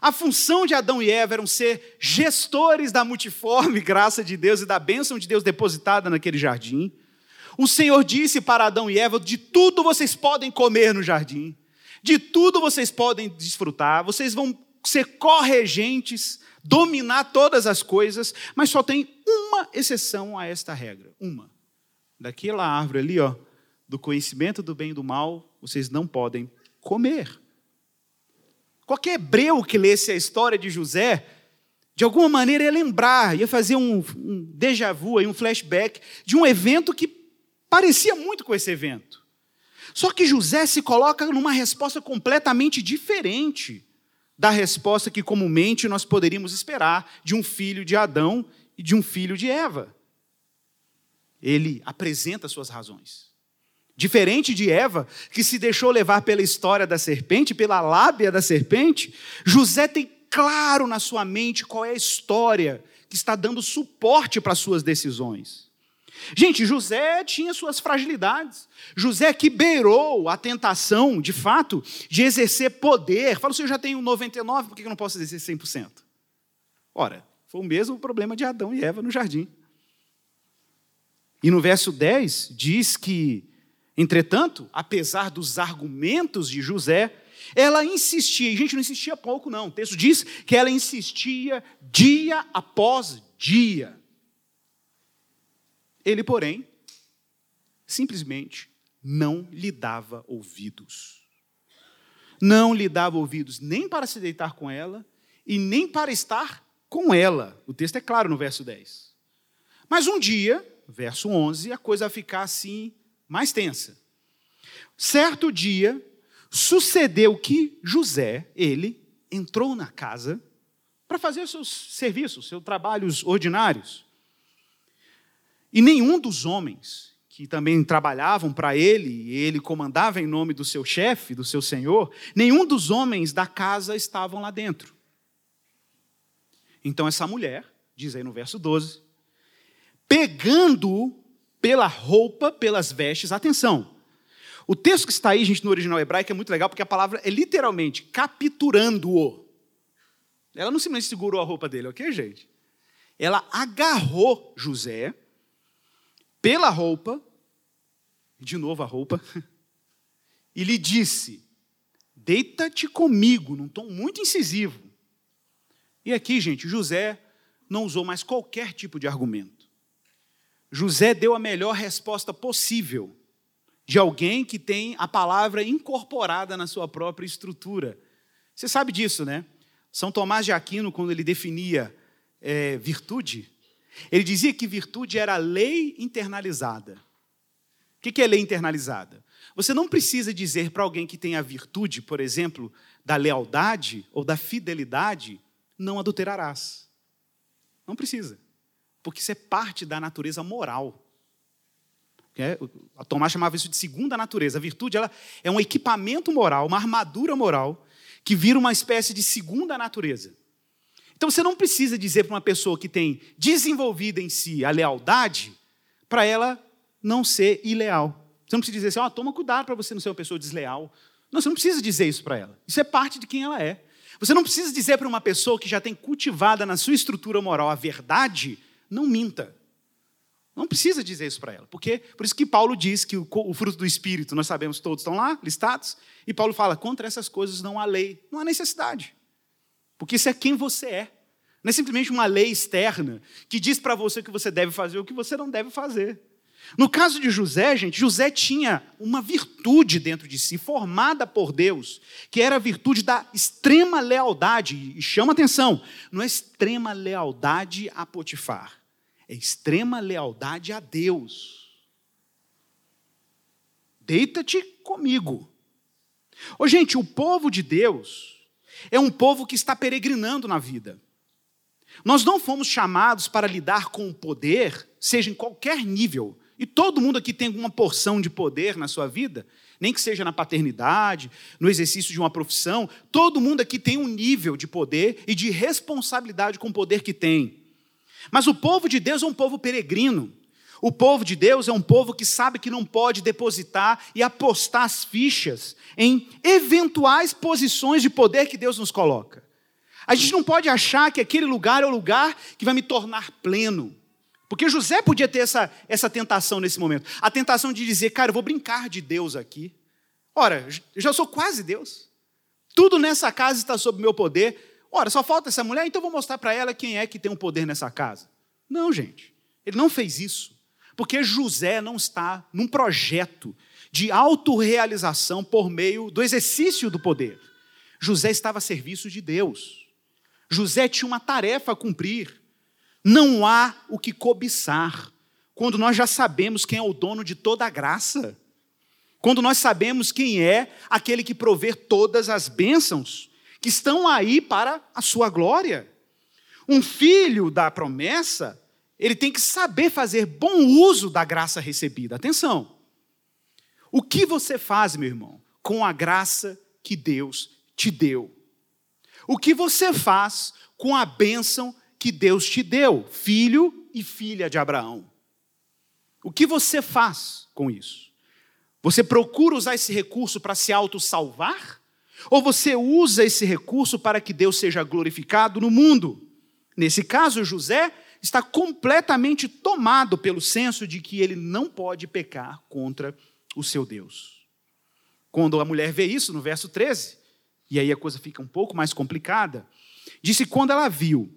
Speaker 1: A função de Adão e Eva eram ser gestores da multiforme graça de Deus e da bênção de Deus depositada naquele jardim. O Senhor disse para Adão e Eva: de tudo vocês podem comer no jardim, de tudo vocês podem desfrutar, vocês vão ser corregentes, dominar todas as coisas, mas só tem uma exceção a esta regra, uma. Daquela árvore ali, ó, do conhecimento do bem e do mal, vocês não podem comer. Qualquer hebreu que lesse a história de José, de alguma maneira ia lembrar, ia fazer um, um déjà vu, um flashback de um evento que parecia muito com esse evento. Só que José se coloca numa resposta completamente diferente da resposta que comumente nós poderíamos esperar de um filho de Adão e de um filho de Eva. Ele apresenta suas razões. Diferente de Eva, que se deixou levar pela história da serpente, pela lábia da serpente, José tem claro na sua mente qual é a história que está dando suporte para suas decisões. Gente, José tinha suas fragilidades. José que beirou a tentação, de fato, de exercer poder. Fala, se eu já tenho 99, por que eu não posso exercer 100%? Ora, foi o mesmo problema de Adão e Eva no jardim. E no verso 10 diz que, entretanto, apesar dos argumentos de José, ela insistia, e gente não insistia pouco, não. O texto diz que ela insistia dia após dia. Ele, porém, simplesmente não lhe dava ouvidos. Não lhe dava ouvidos nem para se deitar com ela e nem para estar com ela. O texto é claro no verso 10. Mas um dia, verso 11, a coisa ficar assim mais tensa. Certo dia, sucedeu que José, ele, entrou na casa para fazer seus serviços, seus trabalhos ordinários. E nenhum dos homens que também trabalhavam para ele, e ele comandava em nome do seu chefe, do seu senhor, nenhum dos homens da casa estavam lá dentro. Então essa mulher, diz aí no verso 12, pegando pela roupa, pelas vestes, atenção. O texto que está aí, gente, no original hebraico é muito legal porque a palavra é literalmente capturando-o. Ela não simplesmente segurou a roupa dele, ok, gente? Ela agarrou José pela roupa, de novo a roupa, e lhe disse: Deita-te comigo, num tom muito incisivo. E aqui, gente, José não usou mais qualquer tipo de argumento. José deu a melhor resposta possível de alguém que tem a palavra incorporada na sua própria estrutura. Você sabe disso, né? São Tomás de Aquino, quando ele definia é, virtude, ele dizia que virtude era lei internalizada. O que é lei internalizada? Você não precisa dizer para alguém que tem a virtude, por exemplo, da lealdade ou da fidelidade, não adulterarás. Não precisa. Porque isso é parte da natureza moral. A Tomás chamava isso de segunda natureza. A virtude ela é um equipamento moral, uma armadura moral, que vira uma espécie de segunda natureza. Então você não precisa dizer para uma pessoa que tem desenvolvida em si a lealdade, para ela não ser ileal. Você não precisa dizer assim, oh, toma cuidado para você não ser uma pessoa desleal. Não, você não precisa dizer isso para ela. Isso é parte de quem ela é. Você não precisa dizer para uma pessoa que já tem cultivada na sua estrutura moral a verdade, não minta. Não precisa dizer isso para ela. Porque, por isso que Paulo diz que o, o, fruto do Espírito, nós sabemos todos estão lá, listados, e Paulo fala: contra essas coisas não há lei, não há necessidade. Porque isso é quem você é. Não é simplesmente uma lei externa que diz para você o que você deve fazer ou o que você não deve fazer. No caso de José, gente, José tinha uma virtude dentro de si, formada por Deus, que era a virtude da extrema lealdade. E chama atenção, não é extrema lealdade a Potifar, é extrema lealdade a Deus. Deita-te comigo. Ô, gente, o povo de Deus é um povo que está peregrinando na vida. Nós não fomos chamados para lidar com o poder, seja em qualquer nível, e todo mundo aqui tem alguma porção de poder na sua vida, nem que seja na paternidade, no exercício de uma profissão, todo mundo aqui tem um nível de poder e de responsabilidade com o poder que tem. Mas o povo de Deus é um povo peregrino. O povo de Deus é um povo que sabe que não pode depositar e apostar as fichas em eventuais posições de poder que Deus nos coloca. A gente não pode achar que aquele lugar é o lugar que vai me tornar pleno. Porque José podia ter essa, essa tentação nesse momento. A tentação de dizer, cara, eu vou brincar de Deus aqui. Ora, eu já sou quase Deus. Tudo nessa casa está sob meu poder. Ora, só falta essa mulher, então eu vou mostrar para ela quem é que tem um poder nessa casa. Não, gente. Ele não fez isso. Porque José não está num projeto de autorrealização por meio do exercício do poder. José estava a serviço de Deus. José tinha uma tarefa a cumprir. Não há o que cobiçar, quando nós já sabemos quem é o dono de toda a graça, quando nós sabemos quem é aquele que provê todas as bênçãos que estão aí para a sua glória. Um filho da promessa, ele tem que saber fazer bom uso da graça recebida. Atenção. O que você faz, meu irmão, com a graça que Deus te deu? O que você faz com a bênção Deus te deu, filho e filha de Abraão. O que você faz com isso? Você procura usar esse recurso para se auto-salvar? Ou você usa esse recurso para que Deus seja glorificado no mundo? Nesse caso, José está completamente tomado pelo senso de que ele não pode pecar contra o seu Deus. Quando a mulher vê isso, no verso 13, e aí a coisa fica um pouco mais complicada, disse: quando ela viu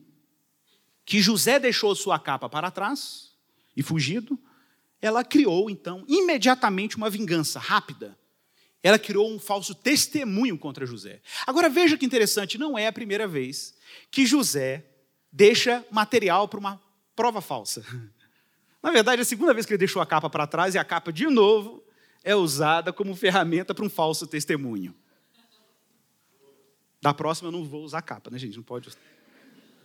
Speaker 1: que José deixou sua capa para trás e fugido, ela criou então imediatamente uma vingança rápida. Ela criou um falso testemunho contra José. Agora veja que interessante, não é a primeira vez que José deixa material para uma prova falsa. Na verdade, é a segunda vez que ele deixou a capa para trás e a capa de novo é usada como ferramenta para um falso testemunho. Da próxima eu não vou usar capa, né, gente? Não pode.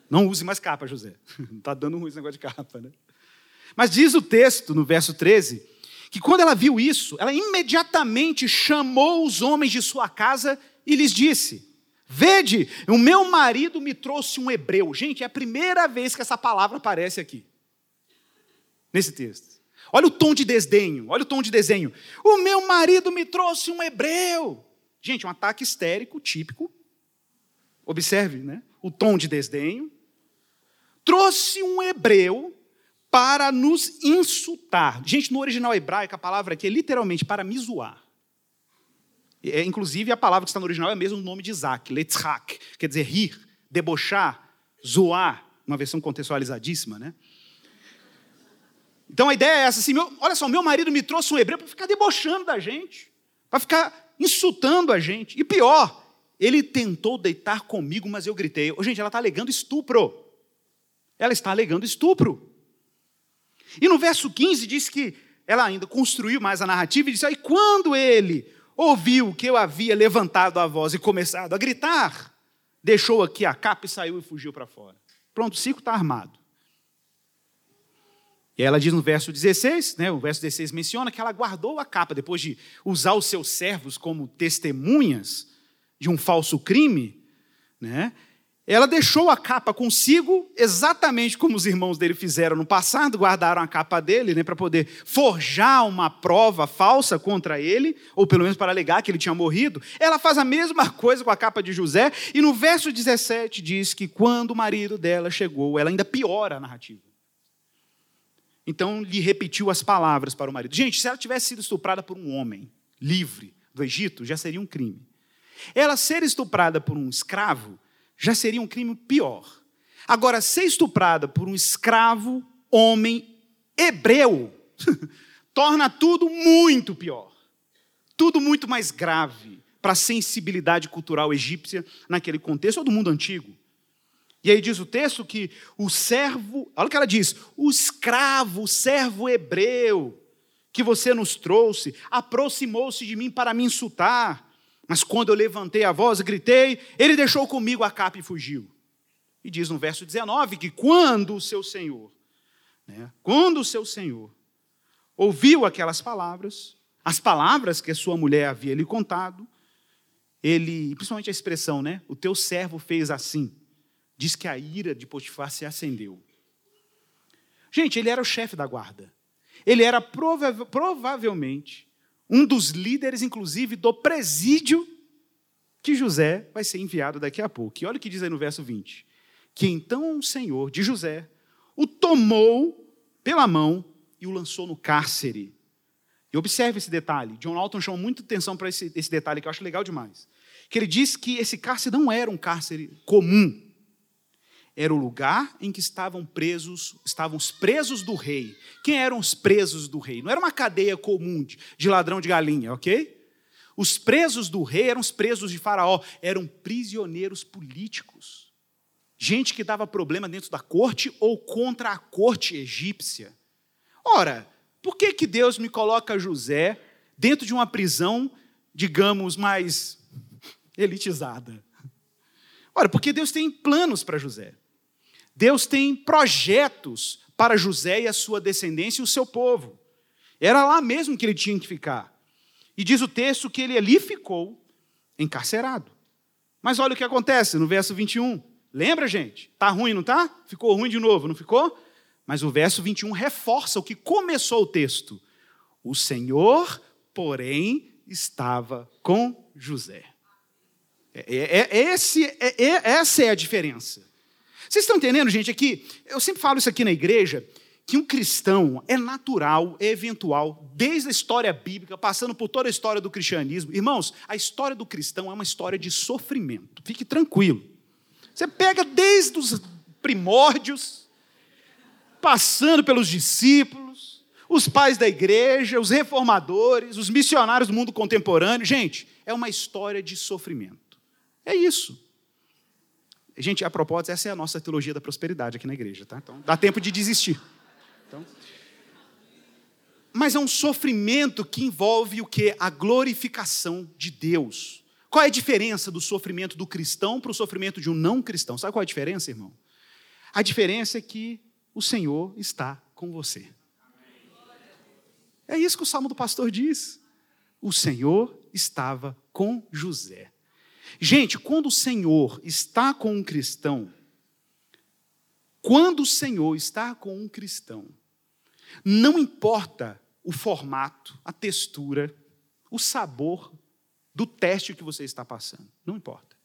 Speaker 1: Não use mais capa, José. Não está dando ruim esse negócio de capa, né? Mas diz o texto, no verso 13, que quando ela viu isso, ela imediatamente chamou os homens de sua casa e lhes disse: Vede, o meu marido me trouxe um hebreu. Gente, é a primeira vez que essa palavra aparece aqui, nesse texto. Olha o tom de desdenho, olha o tom de desenho. O meu marido me trouxe um hebreu. Gente, um ataque histérico típico. Observe, né? O tom de desdenho trouxe um hebreu para nos insultar. Gente, no original hebraico, a palavra aqui é literalmente para me zoar. É, inclusive, a palavra que está no original é mesmo o nome de Isaac, letzhak, quer dizer rir, debochar, zoar, uma versão contextualizadíssima, né? Então a ideia é essa, assim, meu, olha só, meu marido me trouxe um hebreu para ficar debochando da gente, para ficar insultando a gente. E pior, ele tentou deitar comigo, mas eu gritei. Gente, ela está alegando estupro. Ela está alegando estupro. E no verso 15 diz que ela ainda construiu mais a narrativa e disse: e quando ele ouviu que eu havia levantado a voz e começado a gritar, deixou aqui a capa e saiu e fugiu para fora. Pronto, o circo está armado. E ela diz no verso 16, né, o verso 16 menciona que ela guardou a capa depois de usar os seus servos como testemunhas de um falso crime, né? Ela deixou a capa consigo, exatamente como os irmãos dele fizeram no passado, guardaram a capa dele, né, para poder forjar uma prova falsa contra ele, ou pelo menos para alegar que ele tinha morrido. Ela faz a mesma coisa com a capa de José, e no verso 17 diz que quando o marido dela chegou, ela ainda piora a narrativa. Então lhe repetiu as palavras para o marido. Gente, se ela tivesse sido estuprada por um homem livre do Egito, já seria um crime. Ela ser estuprada por um escravo já seria um crime pior. Agora, ser estuprada por um escravo, homem, hebreu, torna tudo muito pior. Tudo muito mais grave para a sensibilidade cultural egípcia naquele contexto ou do mundo antigo. E aí diz o texto que o servo, olha o que ela diz: o escravo, o servo hebreu que você nos trouxe, aproximou-se de mim para me insultar. Mas quando eu levantei a voz e gritei, ele deixou comigo a capa e fugiu. E diz no verso 19 que quando o seu senhor, né, quando o seu senhor ouviu aquelas palavras, as palavras que a sua mulher havia lhe contado, ele, principalmente a expressão, né, o teu servo fez assim, diz que a ira de Potifar se acendeu. Gente, ele era o chefe da guarda. Ele era prova provavelmente um dos líderes, inclusive, do presídio que José vai ser enviado daqui a pouco. E olha o que diz aí no verso 20: Que então o Senhor de José o tomou pela mão e o lançou no cárcere. E observe esse detalhe. John Alton chamou muita atenção para esse, esse detalhe que eu acho legal demais. Que ele diz que esse cárcere não era um cárcere comum era o lugar em que estavam presos, estavam os presos do rei. Quem eram os presos do rei? Não era uma cadeia comum de, de ladrão de galinha, ok? Os presos do rei eram os presos de Faraó, eram prisioneiros políticos. Gente que dava problema dentro da corte ou contra a corte egípcia. Ora, por que, que Deus me coloca José dentro de uma prisão, digamos, mais elitizada? Ora, porque Deus tem planos para José. Deus tem projetos para José e a sua descendência e o seu povo. Era lá mesmo que ele tinha que ficar. E diz o texto que ele ali ficou encarcerado. Mas olha o que acontece no verso 21. Lembra, gente? Tá ruim, não tá? Ficou ruim de novo, não ficou? Mas o verso 21 reforça o que começou o texto. O Senhor, porém, estava com José. É, é, é, esse, é, é essa é a diferença. Vocês estão entendendo, gente? Aqui, eu sempre falo isso aqui na igreja, que um cristão é natural, é eventual, desde a história bíblica, passando por toda a história do cristianismo. Irmãos, a história do cristão é uma história de sofrimento. Fique tranquilo. Você pega desde os primórdios, passando pelos discípulos, os pais da igreja, os reformadores, os missionários do mundo contemporâneo. Gente, é uma história de sofrimento. É isso. Gente, a propósito, essa é a nossa teologia da prosperidade aqui na igreja, tá? Então, dá tempo de desistir. Então, mas é um sofrimento que envolve o que? A glorificação de Deus. Qual é a diferença do sofrimento do cristão para o sofrimento de um não cristão? Sabe qual é a diferença, irmão? A diferença é que o Senhor está com você. É isso que o salmo do pastor diz. O Senhor estava com José. Gente, quando o Senhor está com um cristão, quando o Senhor está com um cristão, não importa o formato, a textura, o sabor do teste que você está passando, não importa.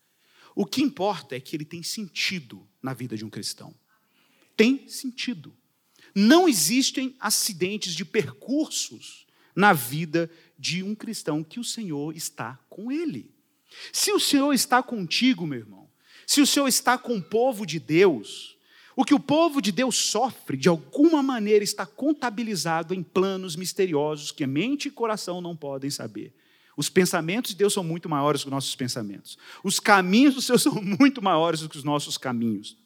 Speaker 1: O que importa é que ele tem sentido na vida de um cristão. Tem sentido. Não existem acidentes de percursos na vida de um cristão que o Senhor está com ele. Se o Senhor está contigo, meu irmão, se o Senhor está com o povo de Deus, o que o povo de Deus sofre, de alguma maneira, está contabilizado em planos misteriosos que mente e coração não podem saber. Os pensamentos de Deus são muito maiores que os nossos pensamentos. Os caminhos do Senhor são muito maiores do que os nossos caminhos.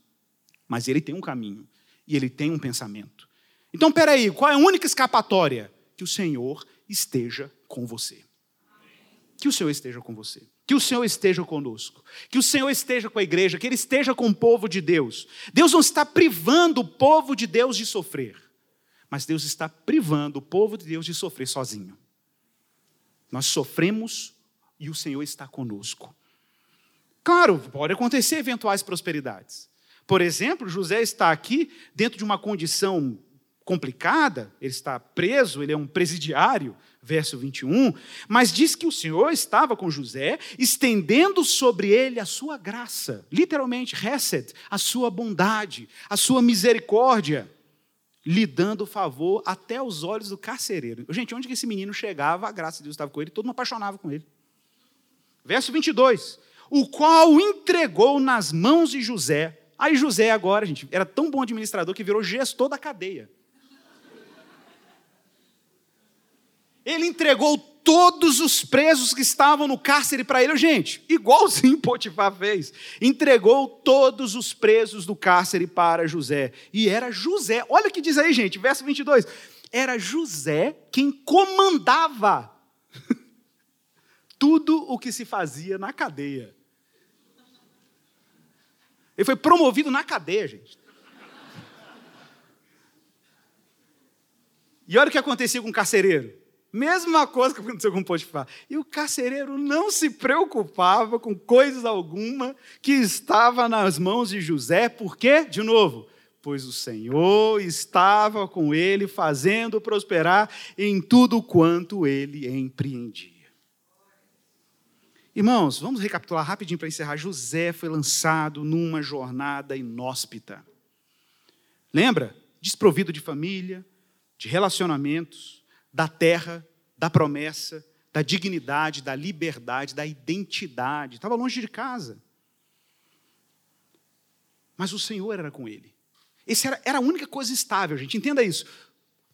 Speaker 1: Mas Ele tem um caminho e Ele tem um pensamento. Então, peraí, qual é a única escapatória? que o Senhor esteja com você. Que o Senhor esteja com você. Que o Senhor esteja conosco. Que o Senhor esteja com a igreja. Que Ele esteja com o povo de Deus. Deus não está privando o povo de Deus de sofrer. Mas Deus está privando o povo de Deus de sofrer sozinho. Nós sofremos e o Senhor está conosco. Claro, pode acontecer eventuais prosperidades. Por exemplo, José está aqui dentro de uma condição complicada, ele está preso, ele é um presidiário, verso 21, mas diz que o Senhor estava com José, estendendo sobre ele a sua graça, literalmente, Hesed, a sua bondade, a sua misericórdia, lhe dando favor até os olhos do carcereiro. Gente, onde que esse menino chegava, a graça de Deus estava com ele, todo mundo apaixonava com ele. Verso 22, o qual entregou nas mãos de José. Aí José agora, gente, era tão bom administrador que virou gestor da cadeia. Ele entregou todos os presos que estavam no cárcere para ele, gente, igualzinho Potifar fez. Entregou todos os presos do cárcere para José. E era José, olha o que diz aí, gente, verso 22. Era José quem comandava tudo o que se fazia na cadeia. Ele foi promovido na cadeia, gente. E olha o que acontecia com o carcereiro. Mesma coisa que aconteceu com Potifar. E o carcereiro não se preocupava com coisa alguma que estava nas mãos de José, por quê? De novo, pois o Senhor estava com ele, fazendo prosperar em tudo quanto ele empreendia. Irmãos, vamos recapitular rapidinho para encerrar. José foi lançado numa jornada inóspita. Lembra? Desprovido de família, de relacionamentos, da terra, da promessa, da dignidade, da liberdade, da identidade. Estava longe de casa. Mas o Senhor era com ele. Esse era, era a única coisa estável, gente. Entenda isso.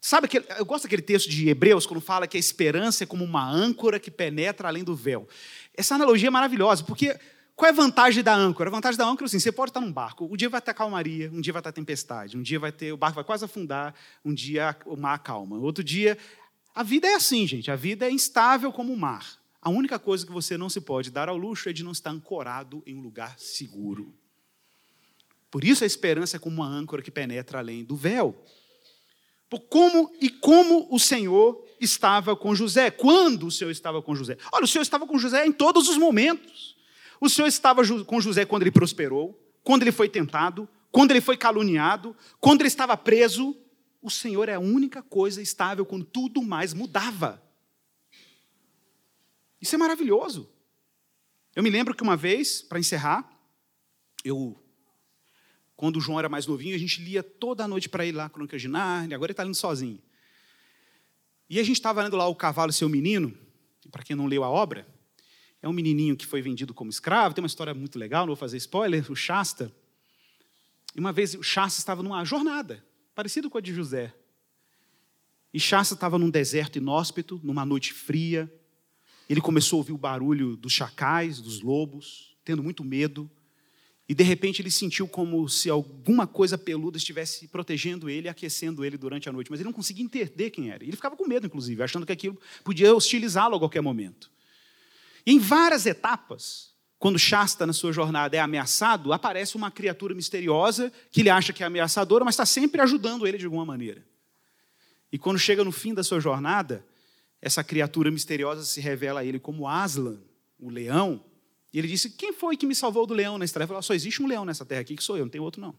Speaker 1: Sabe que eu gosto daquele texto de Hebreus quando fala que a esperança é como uma âncora que penetra além do véu. Essa analogia é maravilhosa, porque qual é a vantagem da âncora? A vantagem da âncora é assim: você pode estar num barco, um dia vai ter calmaria, um dia vai ter tempestade, um dia vai ter o barco vai quase afundar, um dia o mar calma, outro dia a vida é assim, gente. A vida é instável como o mar. A única coisa que você não se pode dar ao luxo é de não estar ancorado em um lugar seguro. Por isso a esperança é como uma âncora que penetra além do véu. Por como e como o Senhor estava com José? Quando o Senhor estava com José? Olha, o Senhor estava com José em todos os momentos. O Senhor estava com José quando ele prosperou, quando ele foi tentado, quando ele foi caluniado, quando ele estava preso, o Senhor é a única coisa estável quando tudo mais mudava. Isso é maravilhoso. Eu me lembro que uma vez, para encerrar, eu, quando o João era mais novinho, a gente lia toda a noite para ele lá, Crônica de Nárnia, agora ele está lendo sozinho. E a gente estava lendo lá O Cavalo e Seu Menino, para quem não leu a obra, é um menininho que foi vendido como escravo, tem uma história muito legal, não vou fazer spoiler, o Shasta. E uma vez o Shasta estava numa jornada, parecido com a de José. E Chassa estava num deserto inóspito, numa noite fria. Ele começou a ouvir o barulho dos chacais, dos lobos, tendo muito medo. E de repente ele sentiu como se alguma coisa peluda estivesse protegendo ele, aquecendo ele durante a noite. Mas ele não conseguia entender quem era. Ele ficava com medo, inclusive, achando que aquilo podia hostilizá-lo a qualquer momento. E em várias etapas, quando Shasta, na sua jornada, é ameaçado, aparece uma criatura misteriosa que ele acha que é ameaçadora, mas está sempre ajudando ele de alguma maneira. E quando chega no fim da sua jornada, essa criatura misteriosa se revela a ele como Aslan, o leão. E ele disse: Quem foi que me salvou do leão nessa terra? Ele falou: Só existe um leão nessa terra aqui que sou eu, não tem outro não.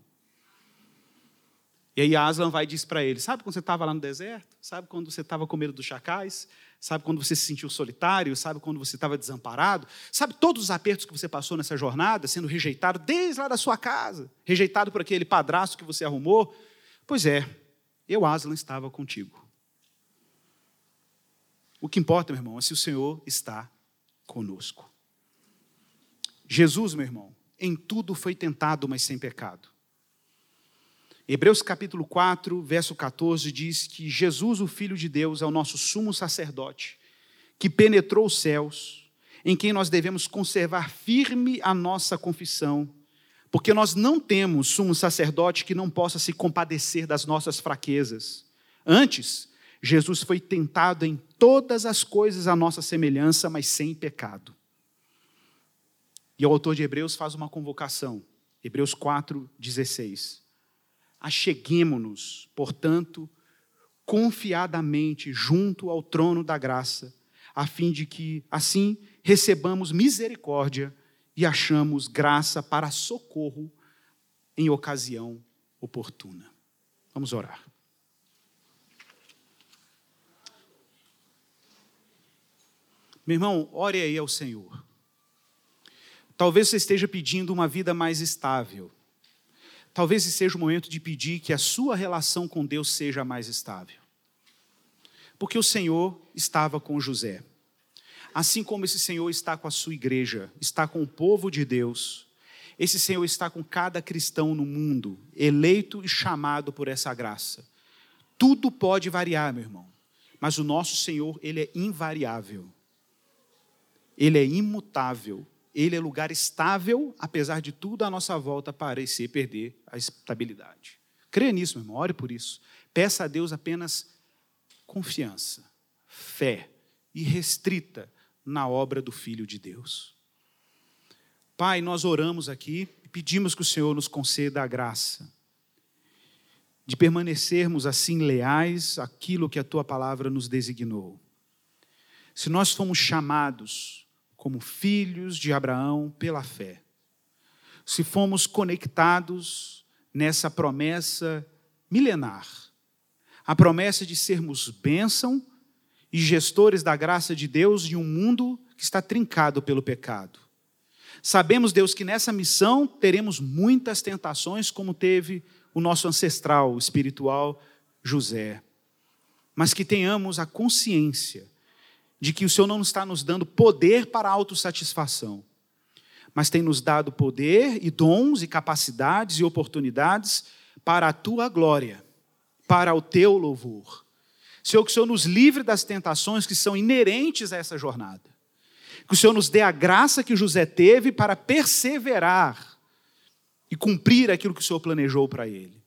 Speaker 1: E aí Aslan vai e diz para ele: Sabe quando você estava lá no deserto? Sabe quando você estava com medo dos chacais? Sabe quando você se sentiu solitário? Sabe quando você estava desamparado? Sabe todos os apertos que você passou nessa jornada, sendo rejeitado desde lá da sua casa, rejeitado por aquele padrasto que você arrumou? Pois é, eu, Aslan, estava contigo. O que importa, meu irmão, é se o Senhor está conosco. Jesus, meu irmão, em tudo foi tentado, mas sem pecado. Hebreus capítulo 4, verso 14 diz que Jesus, o Filho de Deus, é o nosso sumo sacerdote, que penetrou os céus, em quem nós devemos conservar firme a nossa confissão, porque nós não temos sumo sacerdote que não possa se compadecer das nossas fraquezas. Antes, Jesus foi tentado em todas as coisas à nossa semelhança, mas sem pecado. E o autor de Hebreus faz uma convocação, Hebreus 4, 16. Acheguemo-nos, portanto, confiadamente junto ao trono da graça, a fim de que, assim, recebamos misericórdia e achamos graça para socorro em ocasião oportuna. Vamos orar. Meu irmão, ore aí ao Senhor. Talvez você esteja pedindo uma vida mais estável. Talvez seja o momento de pedir que a sua relação com Deus seja mais estável. Porque o Senhor estava com José. Assim como esse Senhor está com a sua igreja, está com o povo de Deus, esse Senhor está com cada cristão no mundo, eleito e chamado por essa graça. Tudo pode variar, meu irmão, mas o nosso Senhor, ele é invariável. Ele é imutável. Ele é lugar estável, apesar de tudo à nossa volta parecer perder a estabilidade. Creia nisso, meu irmão, ore por isso. Peça a Deus apenas confiança, fé irrestrita na obra do Filho de Deus. Pai, nós oramos aqui e pedimos que o Senhor nos conceda a graça de permanecermos assim leais àquilo que a tua palavra nos designou. Se nós fomos chamados como filhos de Abraão pela fé. Se fomos conectados nessa promessa milenar, a promessa de sermos bênção e gestores da graça de Deus em um mundo que está trincado pelo pecado. Sabemos, Deus, que nessa missão teremos muitas tentações, como teve o nosso ancestral espiritual José, mas que tenhamos a consciência de que o Senhor não está nos dando poder para autossatisfação, mas tem nos dado poder e dons e capacidades e oportunidades para a tua glória, para o teu louvor. Senhor, que o Senhor nos livre das tentações que são inerentes a essa jornada. Que o Senhor nos dê a graça que José teve para perseverar e cumprir aquilo que o Senhor planejou para ele.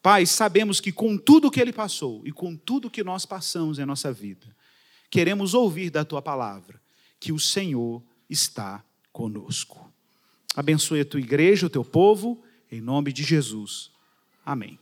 Speaker 1: Pai, sabemos que com tudo que ele passou e com tudo que nós passamos em nossa vida, queremos ouvir da tua palavra que o Senhor está conosco. Abençoe a tua igreja, o teu povo, em nome de Jesus. Amém.